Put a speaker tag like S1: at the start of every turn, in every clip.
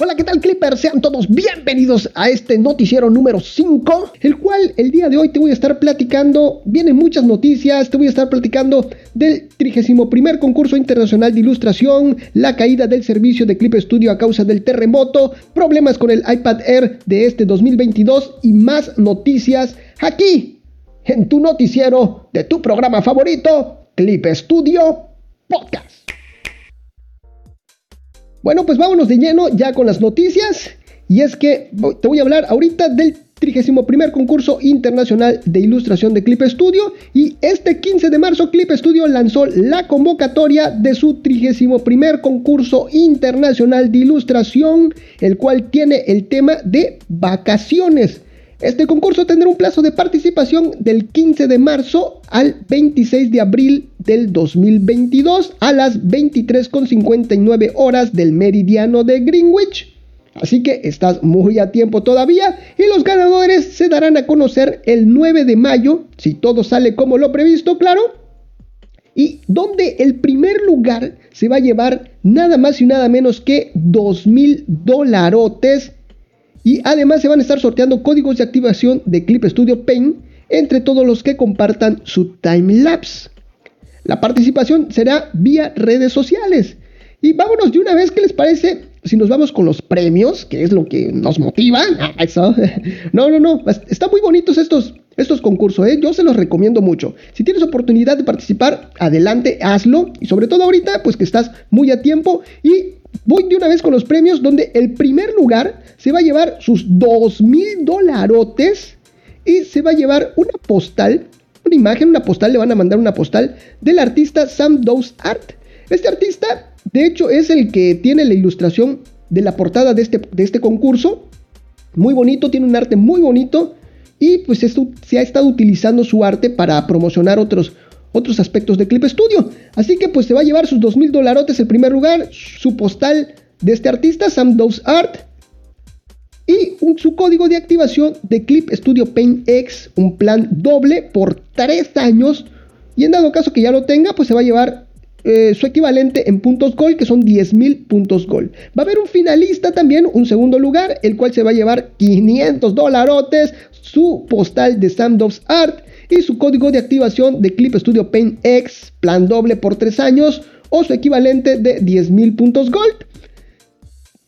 S1: Hola, ¿qué tal Clippers? Sean todos bienvenidos a este noticiero número 5, el cual el día de hoy te voy a estar platicando, vienen muchas noticias, te voy a estar platicando del 31 concurso internacional de ilustración, la caída del servicio de Clip Studio a causa del terremoto, problemas con el iPad Air de este 2022 y más noticias aquí en tu noticiero de tu programa favorito, Clip Studio Podcast. Bueno, pues vámonos de lleno ya con las noticias. Y es que te voy a hablar ahorita del 31 concurso internacional de ilustración de Clip Studio. Y este 15 de marzo Clip Studio lanzó la convocatoria de su 31 concurso internacional de ilustración, el cual tiene el tema de vacaciones. Este concurso tendrá un plazo de participación del 15 de marzo al 26 de abril del 2022 a las 23.59 horas del meridiano de Greenwich. Así que estás muy a tiempo todavía y los ganadores se darán a conocer el 9 de mayo, si todo sale como lo previsto, claro. Y donde el primer lugar se va a llevar nada más y nada menos que 2 mil dolarotes y además se van a estar sorteando códigos de activación de Clip Studio Paint entre todos los que compartan su timelapse. La participación será vía redes sociales. Y vámonos de una vez, ¿qué les parece? Si nos vamos con los premios, que es lo que nos motiva. No, no, no. Están muy bonitos estos, estos concursos, ¿eh? Yo se los recomiendo mucho. Si tienes oportunidad de participar, adelante, hazlo. Y sobre todo ahorita, pues que estás muy a tiempo. Y voy de una vez con los premios, donde el primer lugar se va a llevar sus 2 mil dolarotes y se va a llevar una postal, una imagen, una postal, le van a mandar una postal del artista Sam Dose Art. Este artista, de hecho, es el que tiene la ilustración de la portada de este, de este concurso. Muy bonito, tiene un arte muy bonito. Y pues esto, se ha estado utilizando su arte para promocionar otros, otros aspectos de Clip Studio. Así que pues se va a llevar sus 2 mil dolarotes el primer lugar, su postal de este artista, Sam Art, y su código de activación de Clip Studio Paint X, un plan doble por 3 años. Y en dado caso que ya lo tenga, pues se va a llevar eh, su equivalente en puntos Gold, que son 10.000 puntos Gold. Va a haber un finalista también, un segundo lugar, el cual se va a llevar 500 dolarotes, su postal de Samdogs Art y su código de activación de Clip Studio Paint X, plan doble por 3 años, o su equivalente de 10.000 puntos Gold.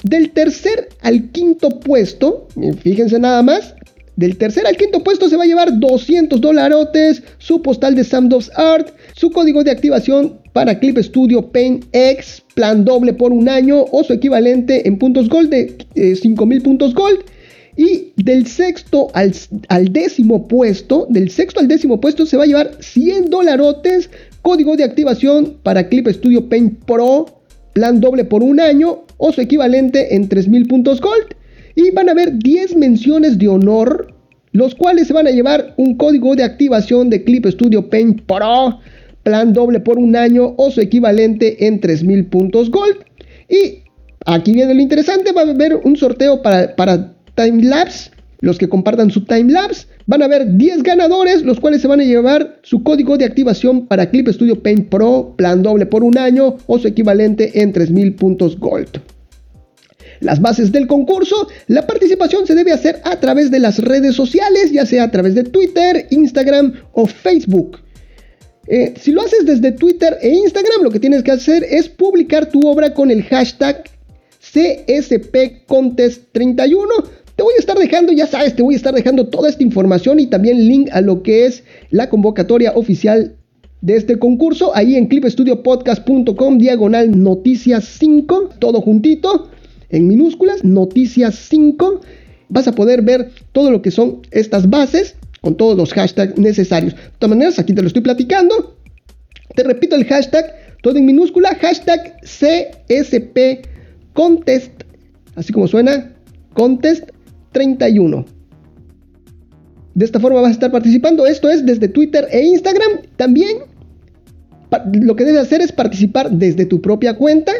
S1: Del tercer al quinto puesto, fíjense nada más, del tercer al quinto puesto se va a llevar 200 dolarotes, su postal de Samdos Art, su código de activación para Clip Studio Paint X, plan doble por un año o su equivalente en puntos gold de 5000 eh, puntos gold. Y del sexto al, décimo puesto, del sexto al décimo puesto se va a llevar 100 dolarotes, código de activación para Clip Studio Paint Pro, plan doble por un año o su equivalente en 3000 puntos gold. Y van a haber 10 menciones de honor, los cuales se van a llevar un código de activación de Clip Studio Paint Pro, plan doble por un año o su equivalente en 3000 puntos gold. Y aquí viene lo interesante, va a haber un sorteo para timelapse. Los que compartan su timelapse van a haber 10 ganadores, los cuales se van a llevar su código de activación para Clip Studio Paint Pro, plan doble por un año o su equivalente en 3000 puntos gold las bases del concurso. La participación se debe hacer a través de las redes sociales, ya sea a través de Twitter, Instagram o Facebook. Eh, si lo haces desde Twitter e Instagram, lo que tienes que hacer es publicar tu obra con el hashtag CSPContest31. Te voy a estar dejando, ya sabes, te voy a estar dejando toda esta información y también link a lo que es la convocatoria oficial de este concurso ahí en clipstudiopodcast.com diagonal noticias 5, todo juntito en minúsculas, noticias 5. Vas a poder ver todo lo que son estas bases con todos los hashtags necesarios. De todas maneras, aquí te lo estoy platicando. Te repito el hashtag, todo en minúscula, hashtag CSP Contest, así como suena, Contest 31. De esta forma vas a estar participando. Esto es desde Twitter e Instagram. También lo que debes hacer es participar desde tu propia cuenta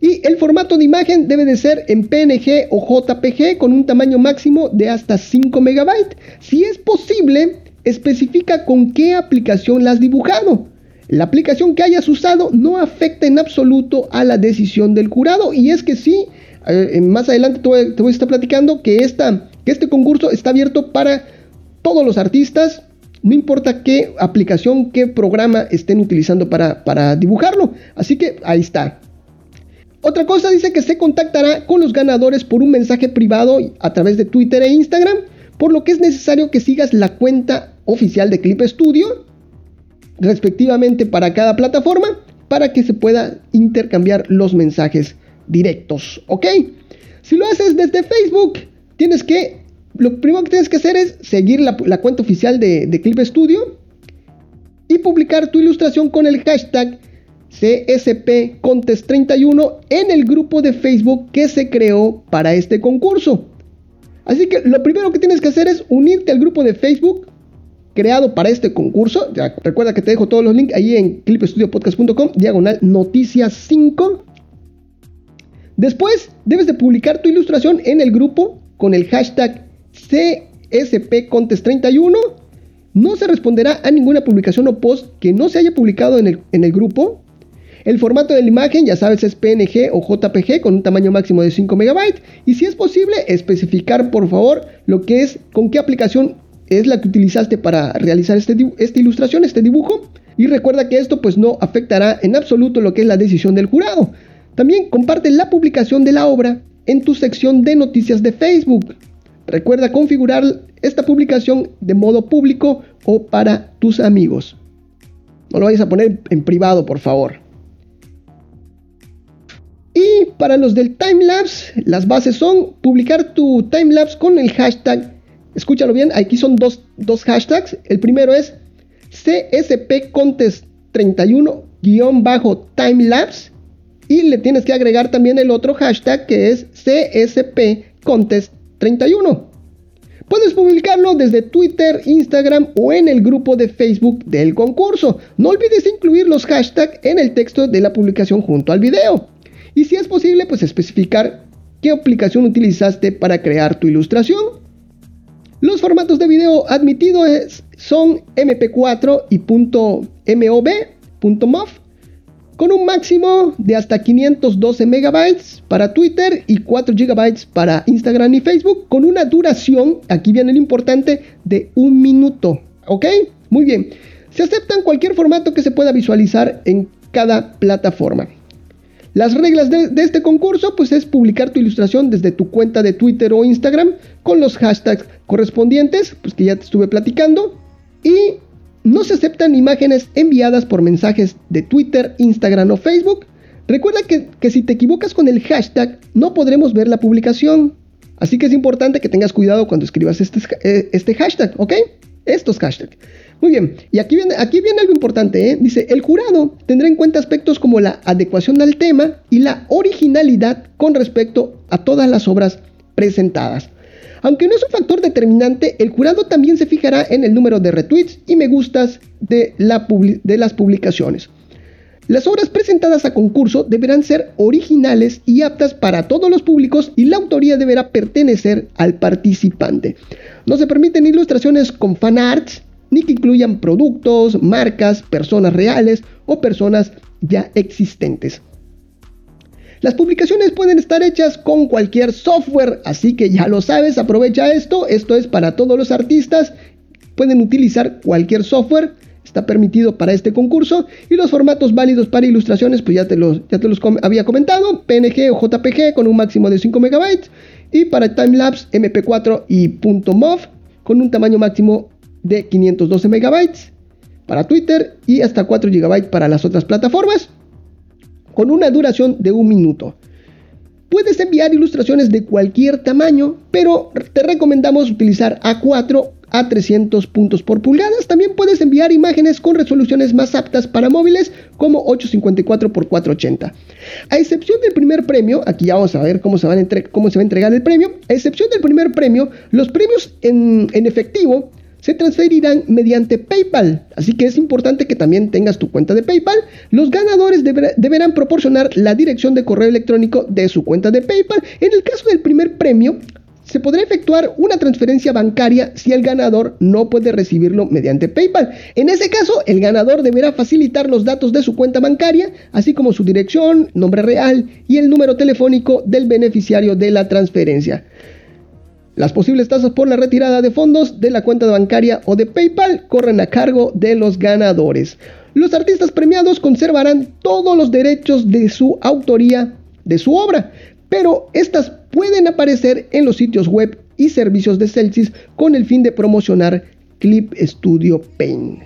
S1: y el formato de imagen debe de ser en PNG o JPG con un tamaño máximo de hasta 5 MB. Si es posible, especifica con qué aplicación la has dibujado. La aplicación que hayas usado no afecta en absoluto a la decisión del jurado. Y es que sí, Eh, más adelante te voy, a estar platicando que este concurso está abierto para todos los artistas, no importa qué aplicación, qué programa estén utilizando para, para dibujarlo. Así que ahí está. Otra cosa dice que se contactará con los ganadores por un mensaje privado a través de Twitter e Instagram, por lo que es necesario que sigas la cuenta oficial de Clip Studio, respectivamente para cada plataforma, para que se pueda intercambiar los mensajes directos, ¿ok? Si lo haces desde Facebook, tienes que, lo primero que tienes que hacer es seguir la, cuenta oficial de, Clip Studio y publicar tu ilustración con el hashtag CSP Contest 31 en el grupo de Facebook que se creó para este concurso. Así que lo primero que tienes que hacer es unirte al grupo de Facebook creado para este concurso. recuerda que te dejo todos los links ahí en clipestudiopodcast.com, diagonal noticias 5. Después debes de publicar tu ilustración en el grupo con el hashtag CSP Contest 31. No se responderá a ninguna publicación o post que no se haya publicado en el, en el grupo el formato de la imagen, ya sabes, es PNG o JPG con un tamaño máximo de 5 MB. Y si es posible, especificar por favor lo que es, con qué aplicación es la que utilizaste para realizar este, esta ilustración, este dibujo. Y recuerda que esto pues no afectará en absoluto lo que es la decisión del jurado. También comparte la publicación de la obra en tu sección de noticias de Facebook. Recuerda configurar esta publicación de modo público o para tus amigos. No lo vayas a poner en privado, por favor. Y para los del timelapse, las bases son publicar tu timelapse con el hashtag, escúchalo bien, aquí son dos, hashtags. El primero es CSP Contest 31-timelapse y le tienes que agregar también el otro hashtag que es CSP Contest 31. Puedes publicarlo desde Twitter, Instagram o en el grupo de Facebook del concurso. No olvides incluir los hashtags en el texto de la publicación junto al video. Y si es posible, pues especificar qué aplicación utilizaste para crear tu ilustración. Los formatos de video admitidos son MP4 y .mov, .mov, con un máximo de hasta 512 MB para Twitter y 4 GB para Instagram y Facebook, con una duración, aquí viene lo importante, de un minuto. ¿Ok? Muy bien. Se aceptan cualquier formato que se pueda visualizar en cada plataforma. Las reglas de, este concurso pues es publicar tu ilustración desde tu cuenta de Twitter o Instagram con los hashtags correspondientes, pues que ya te estuve platicando. Y no se aceptan imágenes enviadas por mensajes de Twitter, Instagram o Facebook. Recuerda que, que si te equivocas con el hashtag no podremos ver la publicación. Así que es importante que tengas cuidado cuando escribas este, eh, este hashtag, ¿ok? Estos hashtags. Muy bien, y aquí viene, aquí viene algo importante, ¿eh? dice, el jurado tendrá en cuenta aspectos como la adecuación al tema y la originalidad con respecto a todas las obras presentadas. Aunque no es un factor determinante, el jurado también se fijará en el número de retweets y me gustas de, la de las publicaciones. Las obras presentadas a concurso deberán ser originales y aptas para todos los públicos y la autoría deberá pertenecer al participante. No se permiten ilustraciones con fanarts, ni que incluyan productos, marcas, personas reales o personas ya existentes. Las publicaciones pueden estar hechas con cualquier software, así que ya lo sabes, aprovecha esto. Esto es para todos los artistas. Pueden utilizar cualquier software, está permitido para este concurso. Y los formatos válidos para ilustraciones, pues ya te los, ya te los había comentado: PNG o JPG con un máximo de 5 MB. Y para timelapse, MP4 y .mov con un tamaño máximo de 512 megabytes para Twitter y hasta 4 GB para las otras plataformas, con una duración de un minuto. Puedes enviar ilustraciones de cualquier tamaño, pero te recomendamos utilizar A4 a 300 puntos por pulgadas. También puedes enviar imágenes con resoluciones más aptas para móviles como 854 x 480. A excepción del primer premio, aquí ya vamos a ver cómo se, va a entregar el premio. A excepción del primer premio, los premios en efectivo se transferirán mediante PayPal. Así que es importante que también tengas tu cuenta de PayPal. Los ganadores deberán proporcionar la dirección de correo electrónico de su cuenta de PayPal. En el caso del primer premio, se podrá efectuar una transferencia bancaria si el ganador no puede recibirlo mediante PayPal. En ese caso, el ganador deberá facilitar los datos de su cuenta bancaria, así como su dirección, nombre real y el número telefónico del beneficiario de la transferencia. Las posibles tasas por la retirada de fondos de la cuenta bancaria o de PayPal corren a cargo de los ganadores. Los artistas premiados conservarán todos los derechos de su autoría de su obra, pero estas pueden aparecer en los sitios web y servicios de Celsius con el fin de promocionar Clip Studio Paint.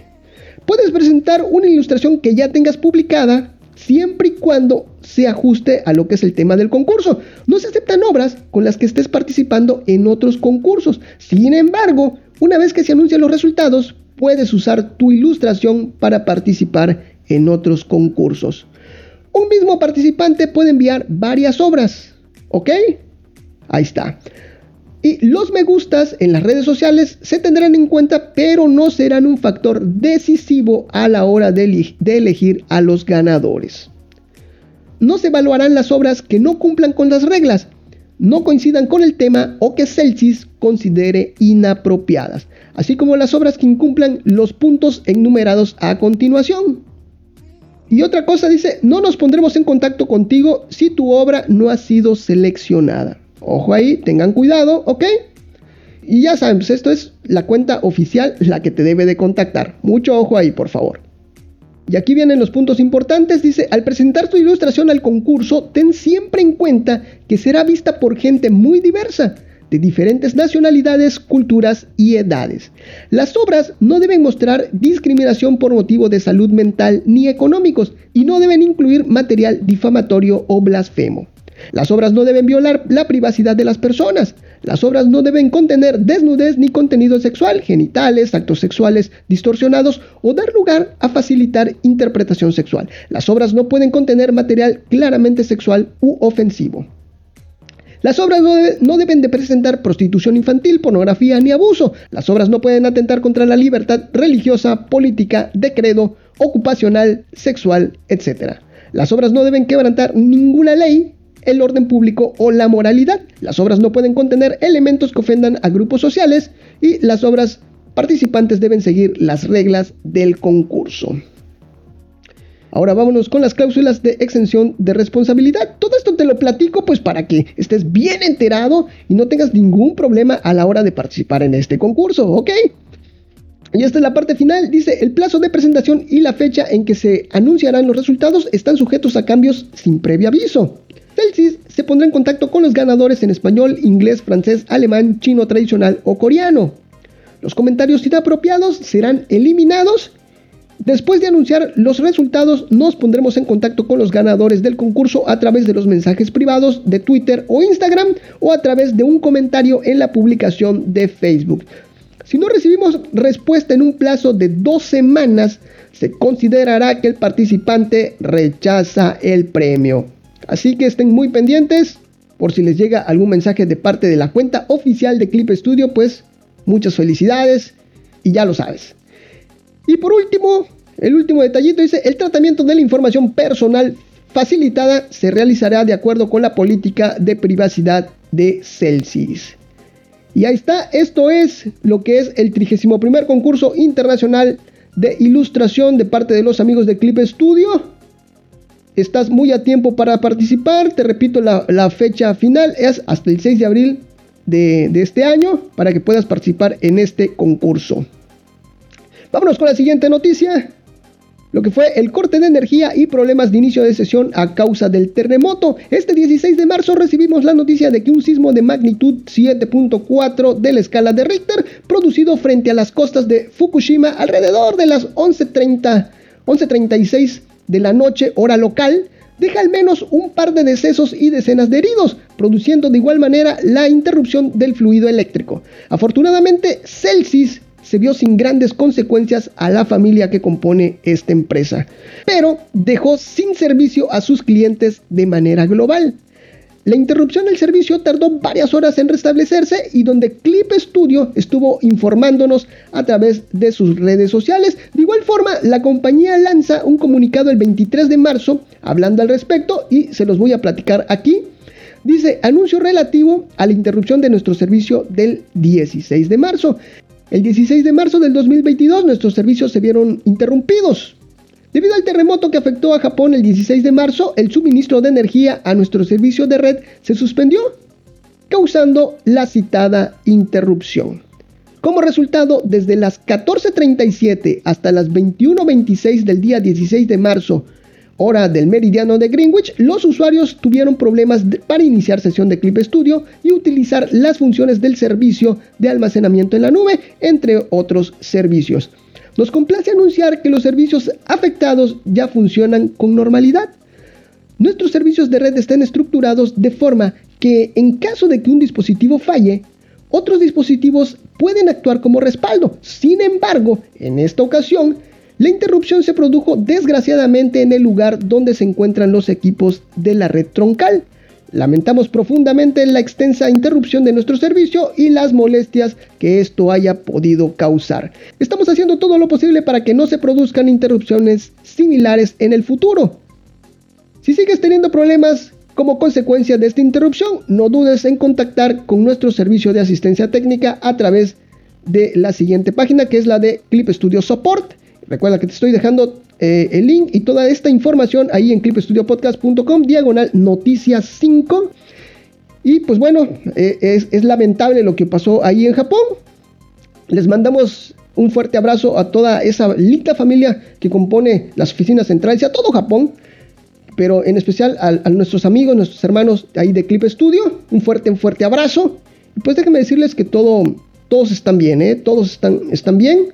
S1: Puedes presentar una ilustración que ya tengas publicada siempre y cuando se ajuste a lo que es el tema del concurso. No se aceptan obras con las que estés participando en otros concursos. Sin embargo, una vez que se anuncian los resultados, puedes usar tu ilustración para participar en otros concursos. Un mismo participante puede enviar varias obras, ¿ok? Ahí está. Y los me gustas en las redes sociales se tendrán en cuenta, pero no serán un factor decisivo a la hora de, elegir a los ganadores. No se evaluarán las obras que no cumplan con las reglas, no coincidan con el tema o que Celsius considere inapropiadas, así como las obras que incumplan los puntos enumerados a continuación. Y otra cosa dice, no nos pondremos en contacto contigo si tu obra no ha sido seleccionada. Ojo ahí, tengan cuidado, ¿ok? Y ya saben, pues esto es la cuenta oficial la que te debe de contactar. Mucho ojo ahí, por favor. Y aquí vienen los puntos importantes. Dice, al presentar tu ilustración al concurso, ten siempre en cuenta que será vista por gente muy diversa de diferentes nacionalidades, culturas y edades. Las obras no deben mostrar discriminación por motivo de salud mental ni económicos y no deben incluir material difamatorio o blasfemo. Las obras no deben violar la privacidad de las personas. Las obras no deben contener desnudez ni contenido sexual, genitales, actos sexuales distorsionados o dar lugar a facilitar interpretación sexual. Las obras no pueden contener material claramente sexual u ofensivo. Las obras no, deben de presentar prostitución infantil, pornografía ni abuso. Las obras no pueden atentar contra la libertad religiosa, política, de credo, ocupacional, sexual, etc. Las obras no deben quebrantar ninguna ley, el orden público o la moralidad. Las obras no pueden contener elementos que ofendan a grupos sociales y las obras participantes deben seguir las reglas del concurso. Ahora vámonos con las cláusulas de exención de responsabilidad. Todo esto te lo platico pues para que estés bien enterado y no tengas ningún problema a la hora de participar en este concurso, ¿ok? Y esta es la parte final. Dice, el plazo de presentación y la fecha en que se anunciarán los resultados están sujetos a cambios sin previo aviso. Celsius se pondrá en contacto con los ganadores en español, inglés, francés, alemán, chino tradicional o coreano. Los comentarios inapropiados serán eliminados Después de anunciar los resultados, nos pondremos en contacto con los ganadores del concurso a través de los mensajes privados de Twitter o Instagram o a través de un comentario en la publicación de Facebook. Si no recibimos respuesta en un plazo de dos semanas, se considerará que el participante rechaza el premio. Así que estén muy pendientes por si les llega algún mensaje de parte de la cuenta oficial de Clip Studio, pues muchas felicidades y ya lo sabes. Y por último, el último detallito dice, el tratamiento de la información personal facilitada se realizará de acuerdo con la política de privacidad de Celsius. Y ahí está, esto es lo que es el 31 concurso internacional de ilustración de parte de los amigos de Clip Studio. Estás muy a tiempo para participar, te repito, la, fecha final es hasta el 6 de abril de este año para que puedas participar en este concurso. Vámonos con la siguiente noticia. Lo que fue el corte de energía y problemas de inicio de sesión a causa del terremoto. Este 16 de marzo recibimos la noticia de que un sismo de magnitud 7.4 de la escala de Richter, producido frente a las costas de Fukushima alrededor de las 11.30, 11.36 de la noche, hora local, deja al menos un par de decesos y decenas de heridos, produciendo de igual manera la interrupción del fluido eléctrico. Afortunadamente, Celsius se vio sin grandes consecuencias a la familia que compone esta empresa, pero dejó sin servicio a sus clientes de manera global. La interrupción del servicio tardó varias horas en restablecerse y donde Clip Studio estuvo informándonos a través de sus redes sociales. De igual forma, la compañía lanza un comunicado el 23 de marzo hablando al respecto y se los voy a platicar aquí. Dice, anuncio relativo a la interrupción de nuestro servicio del 16 de marzo. El 16 de marzo del 2022 nuestros servicios se vieron interrumpidos. Debido al terremoto que afectó a Japón el 16 de marzo, el suministro de energía a nuestro servicio de red se suspendió, causando la citada interrupción. Como resultado, desde las 14.37 hasta las 21.26 del día 16 de marzo, hora del meridiano de Greenwich, los usuarios tuvieron problemas para iniciar sesión de Clip Studio y utilizar las funciones del servicio de almacenamiento en la nube, entre otros servicios. Nos complace anunciar que los servicios afectados ya funcionan con normalidad. Nuestros servicios de red están estructurados de forma que en caso de que un dispositivo falle, otros dispositivos pueden actuar como respaldo. Sin embargo, en esta ocasión, la interrupción se produjo desgraciadamente en el lugar donde se encuentran los equipos de la red troncal. Lamentamos profundamente la extensa interrupción de nuestro servicio y las molestias que esto haya podido causar. Estamos haciendo todo lo posible para que no se produzcan interrupciones similares en el futuro. Si sigues teniendo problemas como consecuencia de esta interrupción, no dudes en contactar con nuestro servicio de asistencia técnica a través de la siguiente página que es la de Clip Studio Support. Recuerda que te estoy dejando eh, el link y toda esta información ahí en clipstudiopodcast.com, diagonal noticias 5. Y pues bueno, eh, es, lamentable lo que pasó ahí en Japón. Les mandamos un fuerte abrazo a toda esa linda familia que compone las oficinas centrales y a todo Japón. Pero en especial a, a nuestros amigos, nuestros hermanos ahí de Clip Studio. Un fuerte, un fuerte abrazo. Y pues déjenme decirles que todo, todos están bien, ¿eh? Todos están, están bien.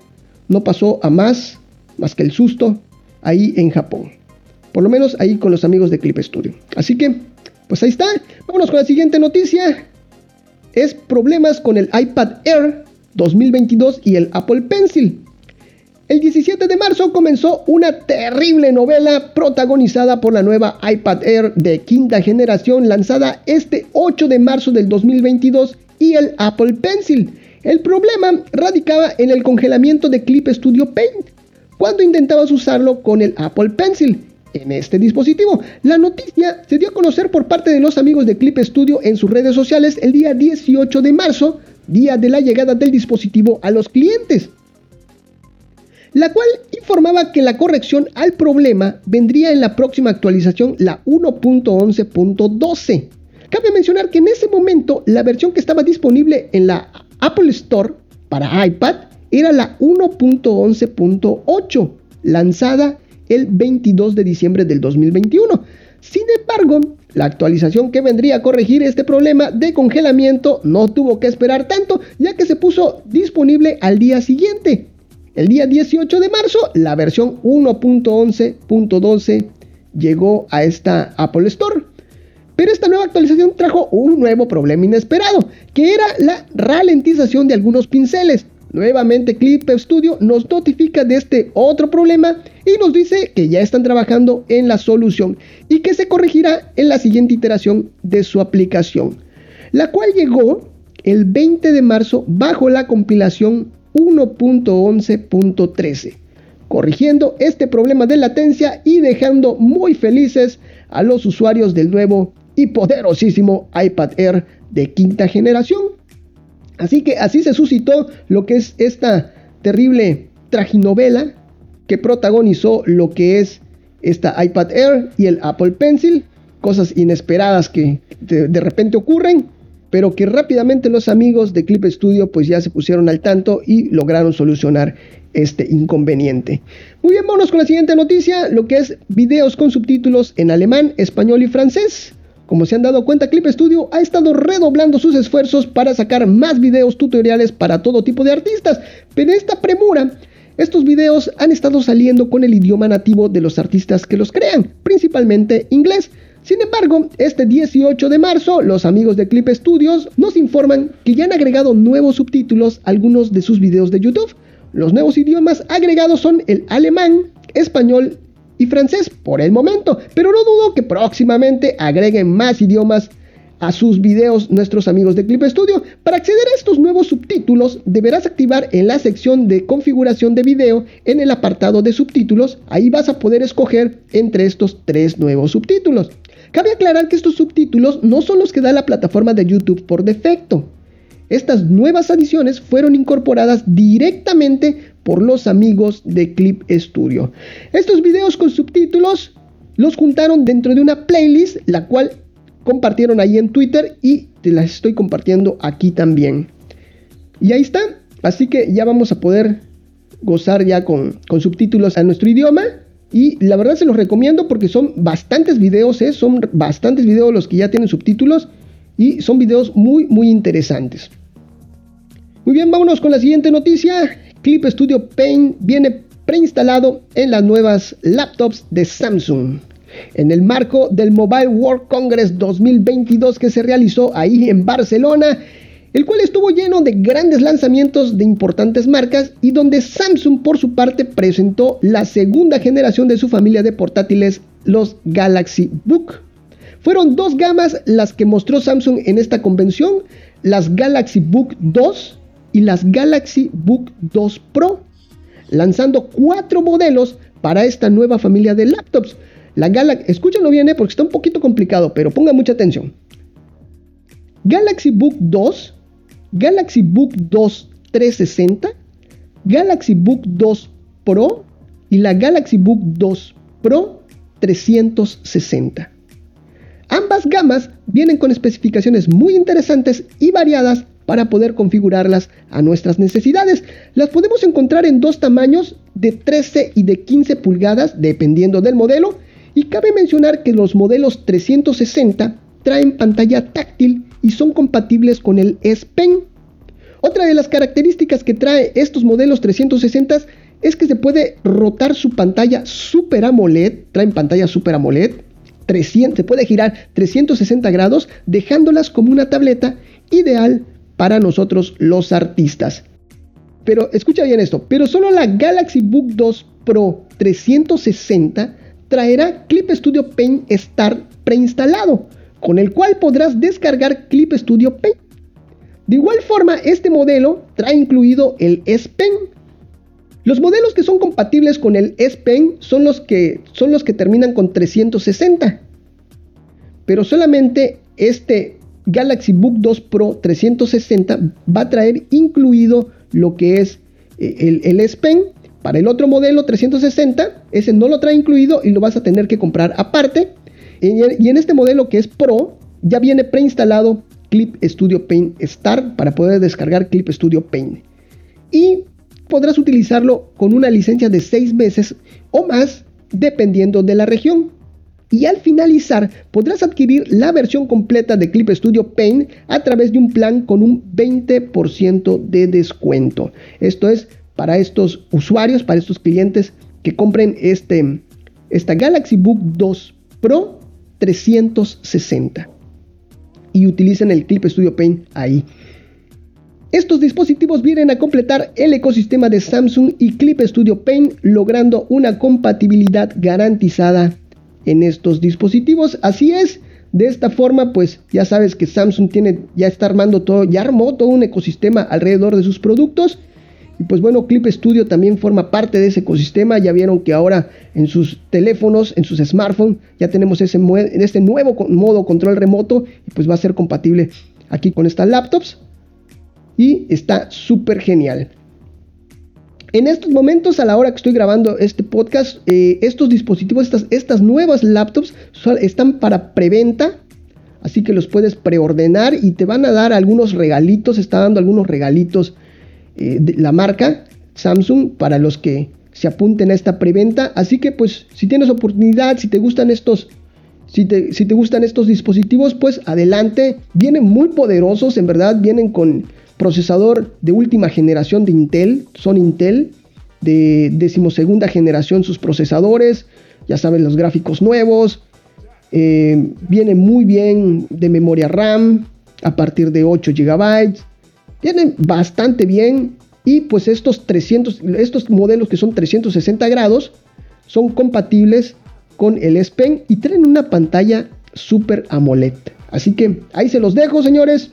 S1: No pasó a más más que el susto ahí en Japón. Por lo menos ahí con los amigos de Clip Studio. Así que, pues ahí está. Vámonos con la siguiente noticia. Es problemas con el iPad Air 2022 y el Apple Pencil. El 17 de marzo comenzó una terrible novela protagonizada por la nueva iPad Air de quinta generación lanzada este 8 de marzo del 2022 y el Apple Pencil. El problema radicaba en el congelamiento de Clip Studio Paint, cuando intentabas usarlo con el Apple Pencil en este dispositivo. La noticia se dio a conocer por parte de los amigos de Clip Studio en sus redes sociales el día 18 de marzo, día de la llegada del dispositivo a los clientes, la cual informaba que la corrección al problema vendría en la próxima actualización, la 1.11.12. Cabe mencionar que en ese momento la versión que estaba disponible en la Apple Store para iPad era la 1.11.8, lanzada el 22 de diciembre del 2021. Sin embargo, la actualización que vendría a corregir este problema de congelamiento no tuvo que esperar tanto, ya que se puso disponible al día siguiente. El día 18 de marzo, la versión 1.11.12 llegó a esta Apple Store. Pero esta nueva actualización trajo un nuevo problema inesperado, que era la ralentización de algunos pinceles. Nuevamente Clip Studio nos notifica de este otro problema y nos dice que ya están trabajando en la solución y que se corregirá en la siguiente iteración de su aplicación, la cual llegó el 20 de marzo bajo la compilación 1.11.13, corrigiendo este problema de latencia y dejando muy felices a los usuarios del nuevo y poderosísimo iPad Air de quinta generación. Así que así se suscitó lo que es esta terrible traginovela que protagonizó lo que es esta iPad Air y el Apple Pencil, cosas inesperadas que de, repente ocurren, pero que rápidamente los amigos de Clip Studio pues ya se pusieron al tanto y lograron solucionar este inconveniente. Muy bien, vámonos con la siguiente noticia, lo que es videos con subtítulos en alemán, español y francés. Como se han dado cuenta, Clip Studio ha estado redoblando sus esfuerzos para sacar más videos tutoriales para todo tipo de artistas, pero esta premura, estos videos han estado saliendo con el idioma nativo de los artistas que los crean, principalmente inglés. Sin embargo, este 18 de marzo, los amigos de Clip Studios nos informan que ya han agregado nuevos subtítulos a algunos de sus videos de YouTube. Los nuevos idiomas agregados son el alemán, español y francés por el momento, pero no dudo que próximamente agreguen más idiomas a sus videos nuestros amigos de Clip Studio. Para acceder a estos nuevos subtítulos deberás activar en la sección de configuración de video en el apartado de subtítulos. Ahí vas a poder escoger entre estos tres nuevos subtítulos. Cabe aclarar que estos subtítulos no son los que da la plataforma de YouTube por defecto. Estas nuevas adiciones fueron incorporadas directamente por los amigos de Clip Studio. Estos videos con subtítulos los juntaron dentro de una playlist, la cual compartieron ahí en Twitter y te las estoy compartiendo aquí también. Y ahí está. Así que ya vamos a poder gozar ya con, subtítulos a nuestro idioma. Y la verdad se los recomiendo porque son bastantes videos, ¿eh? son bastantes videos los que ya tienen subtítulos y son videos muy muy interesantes. Muy bien, vámonos con la siguiente noticia. Clip Studio Paint viene preinstalado en las nuevas laptops de Samsung. En el marco del Mobile World Congress 2022 que se realizó ahí en Barcelona, el cual estuvo lleno de grandes lanzamientos de importantes marcas y donde Samsung por su parte presentó la segunda generación de su familia de portátiles, los Galaxy Book. Fueron dos gamas las que mostró Samsung en esta convención, las Galaxy Book 2 y las Galaxy Book 2 Pro, lanzando cuatro modelos para esta nueva familia de laptops. La Galaxy, escúchenlo bien eh, porque está un poquito complicado, pero pongan mucha atención. Galaxy Book 2, Galaxy Book 2 360, Galaxy Book 2 Pro y la Galaxy Book 2 Pro 360. Ambas gamas vienen con especificaciones muy interesantes y variadas para poder configurarlas a nuestras necesidades. Las podemos encontrar en dos tamaños de 13 y de 15 pulgadas dependiendo del modelo y cabe mencionar que los modelos 360 traen pantalla táctil y son compatibles con el S Pen. Otra de las características que trae estos modelos 360 es que se puede rotar su pantalla Super AMOLED, traen pantalla Super AMOLED, 300, se puede girar 360 grados dejándolas como una tableta ideal para nosotros los artistas. Pero escucha bien esto, pero solo la Galaxy Book 2 Pro 360 traerá Clip Studio Paint Start preinstalado, con el cual podrás descargar Clip Studio Paint. De igual forma, este modelo trae incluido el S Pen. Los modelos que son compatibles con el S Pen son los que, son los que terminan con 360. Pero solamente este Galaxy Book 2 Pro 360 va a traer incluido lo que es eh, el, el Pen. Para el otro modelo 360, ese no lo trae incluido y lo vas a tener que comprar aparte. Y en este modelo que es Pro, ya viene preinstalado Clip Studio Paint Start para poder descargar Clip Studio Paint. Y podrás utilizarlo con una licencia de 6 meses o más dependiendo de la región y al finalizar podrás adquirir la versión completa de Clip Studio Paint a través de un plan con un 20% de descuento. Esto es para estos usuarios, para estos clientes que compren este, esta Galaxy Book 2 Pro 360 y utilicen el Clip Studio Paint ahí. Estos dispositivos vienen a completar el ecosistema de Samsung y Clip Studio Paint logrando una compatibilidad garantizada en estos dispositivos. Así es, de esta forma, pues ya sabes que Samsung tiene, ya está armando todo, ya armó todo un ecosistema alrededor de sus productos. Y pues bueno, Clip Studio también forma parte de ese ecosistema. Ya vieron que ahora en sus teléfonos, en sus smartphones, ya tenemos ese este nuevo modo control remoto y pues va a ser compatible aquí con estas laptops. Y está súper genial. En estos momentos, a la hora que estoy grabando este podcast, eh, estos dispositivos, estas, estas nuevas laptops están para preventa. Así que los puedes preordenar y te van a dar algunos regalitos. Está dando algunos regalitos eh, de la marca Samsung para los que se apunten a esta preventa. Así que pues si tienes oportunidad, si te gustan estos si te, si te, gustan estos dispositivos, pues adelante. Vienen muy poderosos, en verdad, vienen con procesador de última generación de Intel, son Intel, de decimosegunda generación sus procesadores, ya saben los gráficos nuevos, eh, viene muy bien de memoria RAM a partir de 8 GB, vienen bastante bien y pues estos 300, estos modelos que son 360 grados son compatibles con el S Pen y traen una pantalla Super AMOLED. Así que ahí se los dejo, señores.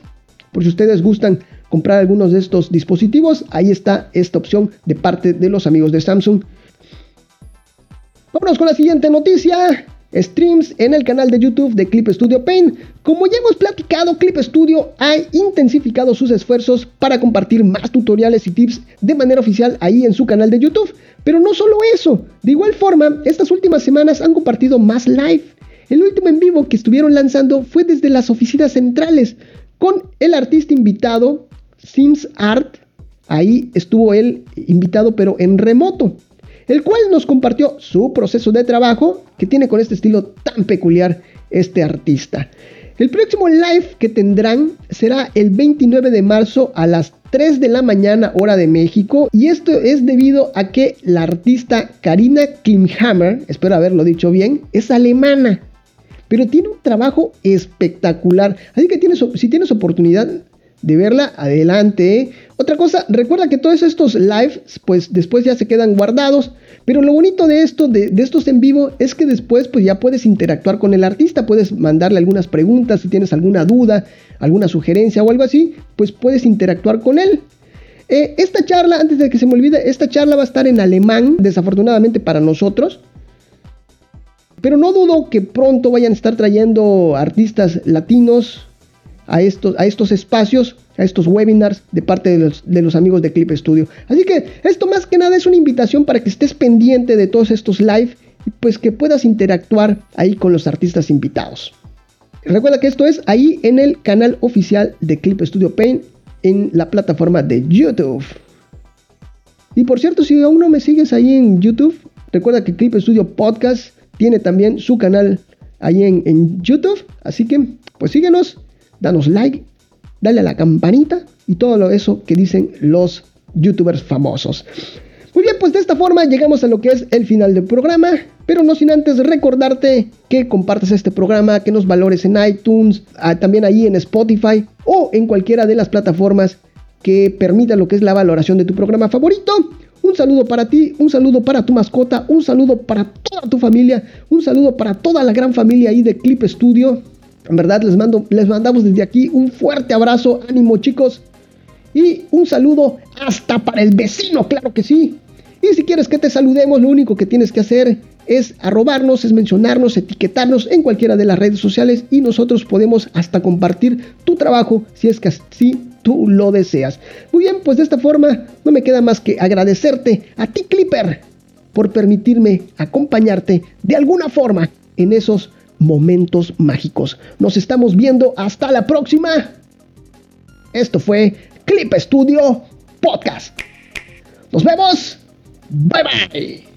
S1: Por si ustedes gustan comprar algunos de estos dispositivos, ahí está esta opción de parte de los amigos de Samsung. Vámonos con la siguiente noticia. streams en el canal de YouTube de Clip Studio Paint. Como ya hemos platicado, Clip Studio ha intensificado sus esfuerzos para compartir más tutoriales y tips de manera oficial ahí en su canal de YouTube. Pero no solo eso, de igual forma, estas últimas semanas han compartido más live. El último en vivo que estuvieron lanzando fue desde las oficinas centrales, con el artista invitado Sims Art. Ahí estuvo él invitado, pero en remoto el cual nos compartió su proceso de trabajo que tiene con este estilo tan peculiar este artista. El próximo live que tendrán será el 29 de marzo a las 3 de la mañana hora de México y esto es debido a que la artista Karina Klimhammer, espero haberlo dicho bien, es alemana, pero tiene un trabajo espectacular. Así que tienes, si tienes oportunidad, de verla, adelante. ¿eh? Otra cosa, recuerda que todos estos lives, pues después ya se quedan guardados. Pero lo bonito de esto, de, estos en vivo, es que después pues ya puedes interactuar con el artista, puedes mandarle algunas preguntas, si tienes alguna duda, alguna sugerencia o algo así, pues puedes interactuar con él. Eh, esta charla, antes de que se me olvide, esta charla va a estar en alemán, desafortunadamente para nosotros. Pero no dudo que pronto vayan a estar trayendo artistas latinos, a estos, a estos espacios, a estos webinars de parte de los, de los, amigos de Clip Studio. Así que esto más que nada es una invitación para que estés pendiente de todos estos live y pues que puedas interactuar ahí con los artistas invitados. Recuerda que esto es ahí en el canal oficial de Clip Studio Paint en la plataforma de YouTube. Y por cierto, si aún no me sigues ahí en YouTube, recuerda que Clip Studio Podcast tiene también su canal ahí en, en YouTube. Así que, pues síguenos danos like, dale a la campanita y todo lo eso que dicen los youtubers famosos. Muy bien, pues de esta forma llegamos a lo que es el final del programa, pero no sin antes recordarte que compartas este programa, que nos valores en iTunes, ah, también ahí en Spotify o en cualquiera de las plataformas que permitan lo que es la valoración de tu programa favorito. Un saludo para ti, un saludo para tu mascota, un saludo para toda tu familia, un saludo para toda la gran familia ahí de Clip Studio. En verdad les, mando, les mandamos desde aquí un fuerte abrazo, ánimo chicos. Y un saludo hasta para el vecino, claro que sí. Y si quieres que te saludemos, lo único que tienes que hacer es arrobarnos, es mencionarnos, etiquetarnos en cualquiera de las redes sociales y nosotros podemos hasta compartir tu trabajo si es que así tú lo deseas. Muy bien, pues de esta forma no me queda más que agradecerte a ti Clipper por permitirme acompañarte de alguna forma en esos momentos mágicos. Nos estamos viendo hasta la próxima. Esto fue Clip Studio Podcast. Nos vemos. Bye bye.